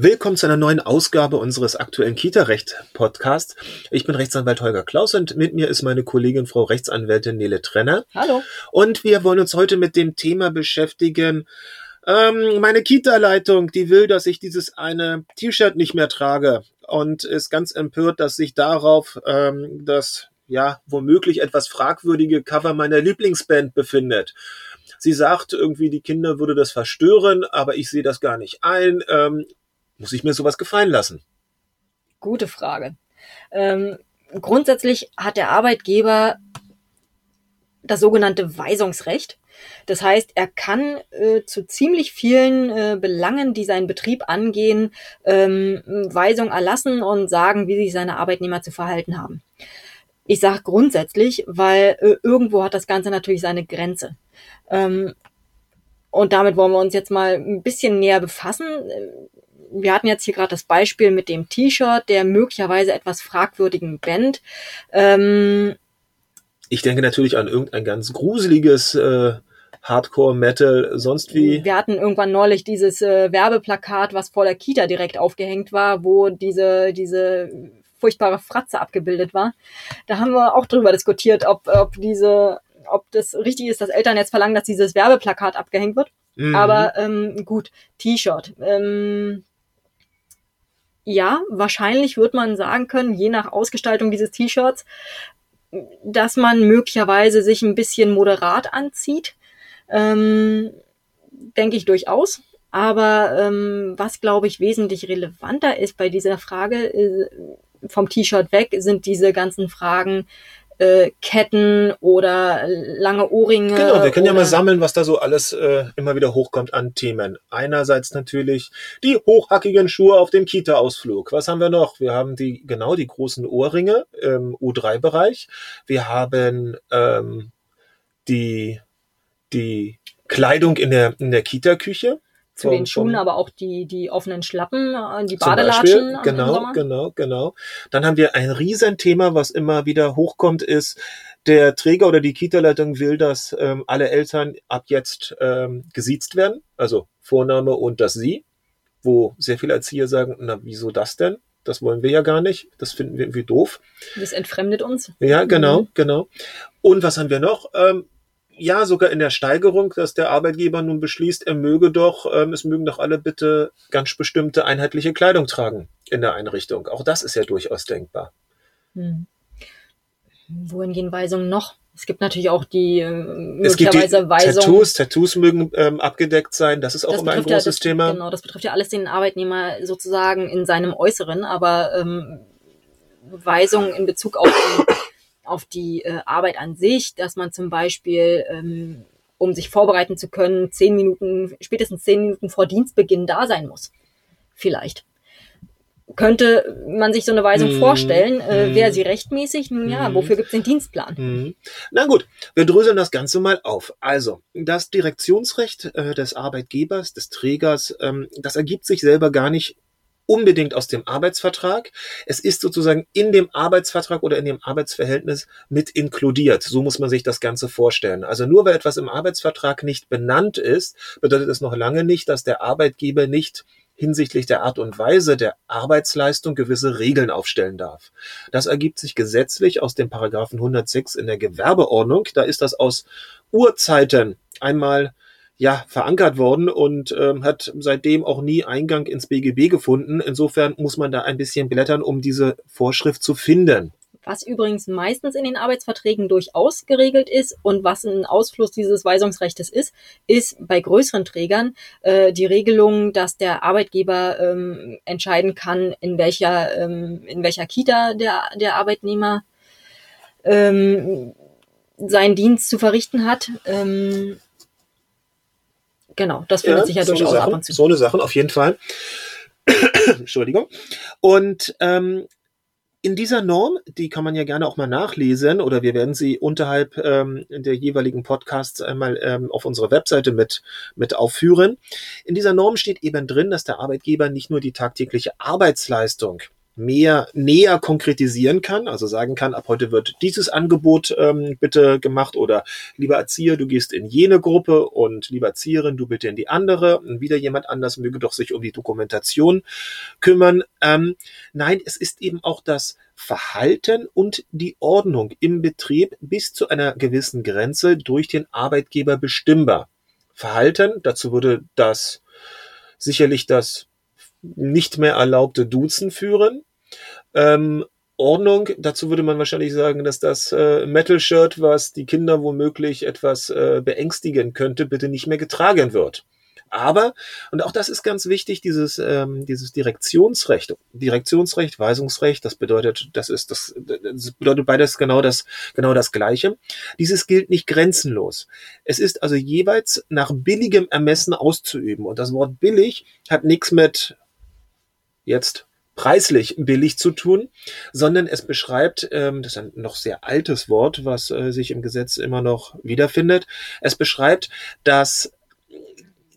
Willkommen zu einer neuen Ausgabe unseres aktuellen Kita-Recht-Podcasts. Ich bin Rechtsanwalt Holger Klaus und mit mir ist meine Kollegin Frau Rechtsanwältin Nele Trenner. Hallo. Und wir wollen uns heute mit dem Thema beschäftigen. Ähm, meine Kita-Leitung, die will, dass ich dieses eine T-Shirt nicht mehr trage und ist ganz empört, dass sich darauf ähm, das ja womöglich etwas fragwürdige Cover meiner Lieblingsband befindet. Sie sagt irgendwie, die Kinder würde das verstören, aber ich sehe das gar nicht ein. Ähm, muss ich mir sowas gefallen lassen? Gute Frage. Ähm, grundsätzlich hat der Arbeitgeber das sogenannte Weisungsrecht. Das heißt, er kann äh, zu ziemlich vielen äh, Belangen, die seinen Betrieb angehen, ähm, Weisung erlassen und sagen, wie sich seine Arbeitnehmer zu verhalten haben. Ich sage grundsätzlich, weil äh, irgendwo hat das Ganze natürlich seine Grenze. Ähm, und damit wollen wir uns jetzt mal ein bisschen näher befassen. Wir hatten jetzt hier gerade das Beispiel mit dem T-Shirt, der möglicherweise etwas fragwürdigen Band. Ähm, ich denke natürlich an irgendein ganz gruseliges äh, Hardcore Metal, sonst wie. Wir hatten irgendwann neulich dieses äh, Werbeplakat, was vor der Kita direkt aufgehängt war, wo diese diese furchtbare Fratze abgebildet war. Da haben wir auch drüber diskutiert, ob, ob diese, ob das richtig ist, dass Eltern jetzt verlangen, dass dieses Werbeplakat abgehängt wird. Mhm. Aber ähm, gut, T-Shirt. Ähm, ja, wahrscheinlich wird man sagen können, je nach Ausgestaltung dieses T-Shirts, dass man möglicherweise sich ein bisschen moderat anzieht. Ähm, denke ich durchaus. Aber ähm, was, glaube ich, wesentlich relevanter ist bei dieser Frage, äh, vom T-Shirt weg sind diese ganzen Fragen äh, Ketten oder lange Ohrringe. Genau, wir können ja mal sammeln, was da so alles äh, immer wieder hochkommt an Themen. Einerseits natürlich die hochhackigen Schuhe auf dem Kita-Ausflug. Was haben wir noch? Wir haben die, genau, die großen Ohrringe im U3-Bereich. Wir haben ähm, die, die Kleidung in der, in der Kita-Küche zu den Schuhen, aber auch die, die offenen Schlappen, äh, die Badelatschen. Beispiel, genau, genau, genau. Dann haben wir ein Riesenthema, was immer wieder hochkommt, ist, der Träger oder die Kita-Leitung will, dass ähm, alle Eltern ab jetzt ähm, gesiezt werden, also Vorname und das Sie, wo sehr viele Erzieher sagen, na, wieso das denn? Das wollen wir ja gar nicht. Das finden wir irgendwie doof. Das entfremdet uns. Ja, genau, mhm. genau. Und was haben wir noch? Ähm, ja sogar in der Steigerung, dass der Arbeitgeber nun beschließt, er möge doch, ähm, es mögen doch alle bitte ganz bestimmte einheitliche Kleidung tragen in der Einrichtung. Auch das ist ja durchaus denkbar. Hm. Wohin gehen Weisungen noch? Es gibt natürlich auch die äh, möglicherweise die Weisungen. Tattoos, Tattoos mögen ähm, abgedeckt sein. Das ist auch das immer ein großes ja, das, Thema. Genau, das betrifft ja alles den Arbeitnehmer sozusagen in seinem Äußeren, aber ähm, Weisungen in Bezug auf auf die äh, Arbeit an sich, dass man zum Beispiel, ähm, um sich vorbereiten zu können, zehn Minuten, spätestens zehn Minuten vor Dienstbeginn da sein muss. Vielleicht. Könnte man sich so eine Weisung mm, vorstellen? Äh, mm, Wäre sie rechtmäßig? Nun ja, mm, wofür gibt es den Dienstplan? Mhm. Na gut, wir dröseln das Ganze mal auf. Also, das Direktionsrecht äh, des Arbeitgebers, des Trägers, ähm, das ergibt sich selber gar nicht unbedingt aus dem Arbeitsvertrag. Es ist sozusagen in dem Arbeitsvertrag oder in dem Arbeitsverhältnis mit inkludiert. So muss man sich das Ganze vorstellen. Also nur weil etwas im Arbeitsvertrag nicht benannt ist, bedeutet es noch lange nicht, dass der Arbeitgeber nicht hinsichtlich der Art und Weise der Arbeitsleistung gewisse Regeln aufstellen darf. Das ergibt sich gesetzlich aus dem Paragraphen 106 in der Gewerbeordnung. Da ist das aus Urzeiten einmal ja, verankert worden und ähm, hat seitdem auch nie Eingang ins BGB gefunden. Insofern muss man da ein bisschen blättern, um diese Vorschrift zu finden. Was übrigens meistens in den Arbeitsverträgen durchaus geregelt ist und was ein Ausfluss dieses Weisungsrechtes ist, ist bei größeren Trägern äh, die Regelung, dass der Arbeitgeber ähm, entscheiden kann, in welcher, ähm, in welcher Kita der, der Arbeitnehmer ähm, seinen Dienst zu verrichten hat. Ähm, Genau, das findet ja, sich ja so durchaus Sachen, ab und zu. So eine Sache, auf jeden Fall. Entschuldigung. Und ähm, in dieser Norm, die kann man ja gerne auch mal nachlesen oder wir werden sie unterhalb ähm, der jeweiligen Podcasts einmal ähm, auf unserer Webseite mit, mit aufführen. In dieser Norm steht eben drin, dass der Arbeitgeber nicht nur die tagtägliche Arbeitsleistung mehr näher konkretisieren kann, also sagen kann, ab heute wird dieses Angebot ähm, bitte gemacht oder lieber Erzieher, du gehst in jene Gruppe und lieber Erzieherin, du bitte in die andere und wieder jemand anders möge doch sich um die Dokumentation kümmern. Ähm, nein, es ist eben auch das Verhalten und die Ordnung im Betrieb bis zu einer gewissen Grenze durch den Arbeitgeber bestimmbar. Verhalten, dazu würde das sicherlich das nicht mehr erlaubte Duzen führen. Ähm, Ordnung, dazu würde man wahrscheinlich sagen, dass das äh, Metal-Shirt, was die Kinder womöglich etwas äh, beängstigen könnte, bitte nicht mehr getragen wird. Aber, und auch das ist ganz wichtig, dieses, ähm, dieses Direktionsrecht, Direktionsrecht, Weisungsrecht, das bedeutet, das ist, das, das bedeutet beides genau das, genau das Gleiche. Dieses gilt nicht grenzenlos. Es ist also jeweils nach billigem Ermessen auszuüben. Und das Wort billig hat nichts mit jetzt preislich billig zu tun, sondern es beschreibt, ähm, das ist ein noch sehr altes Wort, was äh, sich im Gesetz immer noch wiederfindet, es beschreibt, dass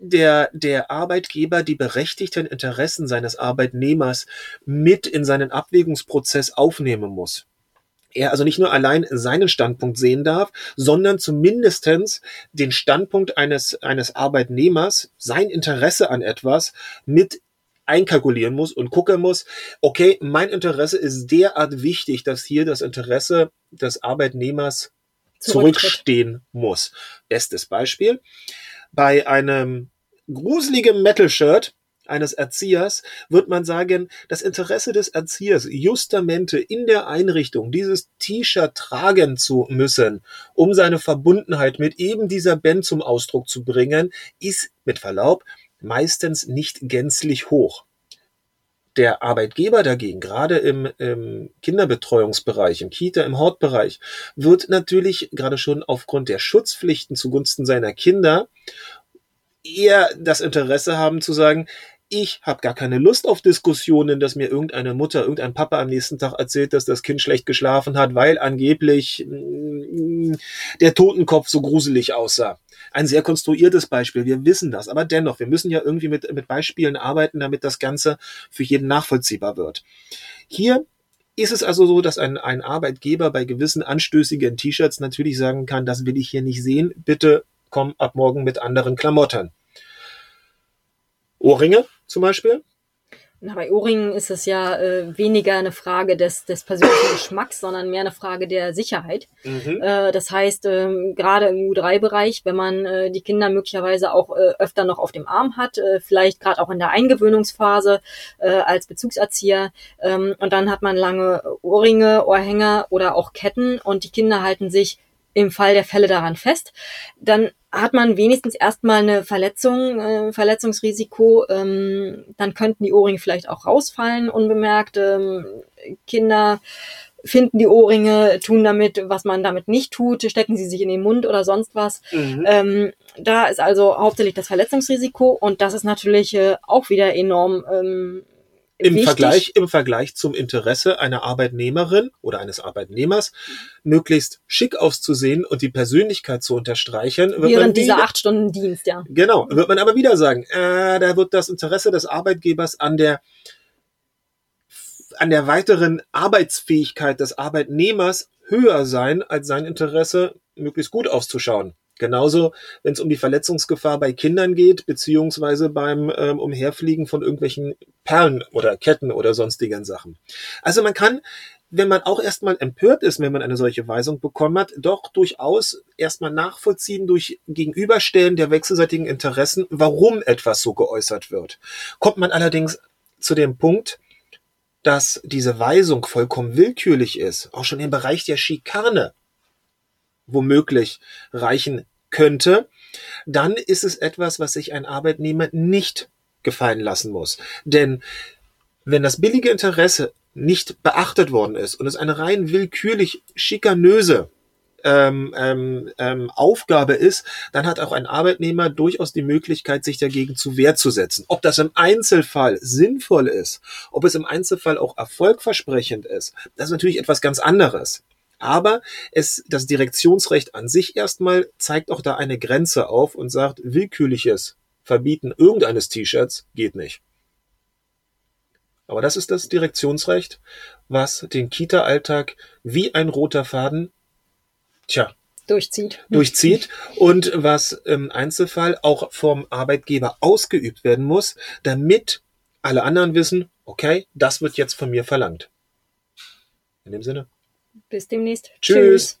der, der Arbeitgeber die berechtigten Interessen seines Arbeitnehmers mit in seinen Abwägungsprozess aufnehmen muss. Er also nicht nur allein seinen Standpunkt sehen darf, sondern zumindestens den Standpunkt eines, eines Arbeitnehmers, sein Interesse an etwas mit einkalkulieren muss und gucken muss, okay, mein Interesse ist derart wichtig, dass hier das Interesse des Arbeitnehmers zurückstehen muss. Bestes Beispiel. Bei einem gruseligen Metal-Shirt eines Erziehers wird man sagen, das Interesse des Erziehers, justamente in der Einrichtung dieses T-Shirt tragen zu müssen, um seine Verbundenheit mit eben dieser Band zum Ausdruck zu bringen, ist mit Verlaub meistens nicht gänzlich hoch. Der Arbeitgeber dagegen, gerade im, im Kinderbetreuungsbereich, im Kita, im Hortbereich, wird natürlich gerade schon aufgrund der Schutzpflichten zugunsten seiner Kinder eher das Interesse haben zu sagen, ich habe gar keine Lust auf Diskussionen, dass mir irgendeine Mutter, irgendein Papa am nächsten Tag erzählt, dass das Kind schlecht geschlafen hat, weil angeblich mh, mm, der Totenkopf so gruselig aussah. Ein sehr konstruiertes Beispiel, wir wissen das, aber dennoch, wir müssen ja irgendwie mit, mit Beispielen arbeiten, damit das Ganze für jeden nachvollziehbar wird. Hier ist es also so, dass ein, ein Arbeitgeber bei gewissen anstößigen T-Shirts natürlich sagen kann, das will ich hier nicht sehen, bitte komm ab morgen mit anderen Klamotten. Ohrringe zum Beispiel. Na, bei Ohrringen ist es ja äh, weniger eine Frage des, des persönlichen Geschmacks, sondern mehr eine Frage der Sicherheit. Mhm. Äh, das heißt, ähm, gerade im U3-Bereich, wenn man äh, die Kinder möglicherweise auch äh, öfter noch auf dem Arm hat, äh, vielleicht gerade auch in der Eingewöhnungsphase äh, als Bezugserzieher, ähm, und dann hat man lange Ohrringe, Ohrhänger oder auch Ketten und die Kinder halten sich im Fall der Fälle daran fest, dann hat man wenigstens erstmal eine Verletzung, äh, Verletzungsrisiko, ähm, dann könnten die Ohrringe vielleicht auch rausfallen unbemerkt. Ähm, Kinder finden die Ohrringe, tun damit, was man damit nicht tut, stecken sie sich in den Mund oder sonst was. Mhm. Ähm, da ist also hauptsächlich das Verletzungsrisiko und das ist natürlich äh, auch wieder enorm ähm, im Vergleich, im Vergleich zum Interesse einer Arbeitnehmerin oder eines Arbeitnehmers, möglichst schick auszusehen und die Persönlichkeit zu unterstreichen. Während dieser acht Stunden Dienst, ja. Genau, wird man aber wieder sagen, äh, da wird das Interesse des Arbeitgebers an der an der weiteren Arbeitsfähigkeit des Arbeitnehmers höher sein als sein Interesse, möglichst gut auszuschauen. Genauso, wenn es um die Verletzungsgefahr bei Kindern geht, beziehungsweise beim ähm, Umherfliegen von irgendwelchen Perlen oder Ketten oder sonstigen Sachen. Also man kann, wenn man auch erstmal empört ist, wenn man eine solche Weisung bekommen hat, doch durchaus erstmal nachvollziehen durch Gegenüberstellen der wechselseitigen Interessen, warum etwas so geäußert wird. Kommt man allerdings zu dem Punkt, dass diese Weisung vollkommen willkürlich ist, auch schon im Bereich der Schikane womöglich reichen könnte, dann ist es etwas, was sich ein Arbeitnehmer nicht gefallen lassen muss. Denn wenn das billige Interesse nicht beachtet worden ist und es eine rein willkürlich schikanöse ähm, ähm, ähm, Aufgabe ist, dann hat auch ein Arbeitnehmer durchaus die Möglichkeit, sich dagegen zu Wehr zu setzen. Ob das im Einzelfall sinnvoll ist, ob es im Einzelfall auch erfolgversprechend ist, das ist natürlich etwas ganz anderes. Aber es, das Direktionsrecht an sich erstmal zeigt auch da eine Grenze auf und sagt, willkürliches Verbieten irgendeines T-Shirts geht nicht. Aber das ist das Direktionsrecht, was den Kita-Alltag wie ein roter Faden, tja, Durchzieht. durchzieht und was im Einzelfall auch vom Arbeitgeber ausgeübt werden muss, damit alle anderen wissen, okay, das wird jetzt von mir verlangt. In dem Sinne. Bis demnächst. Tschüss. Tschüss.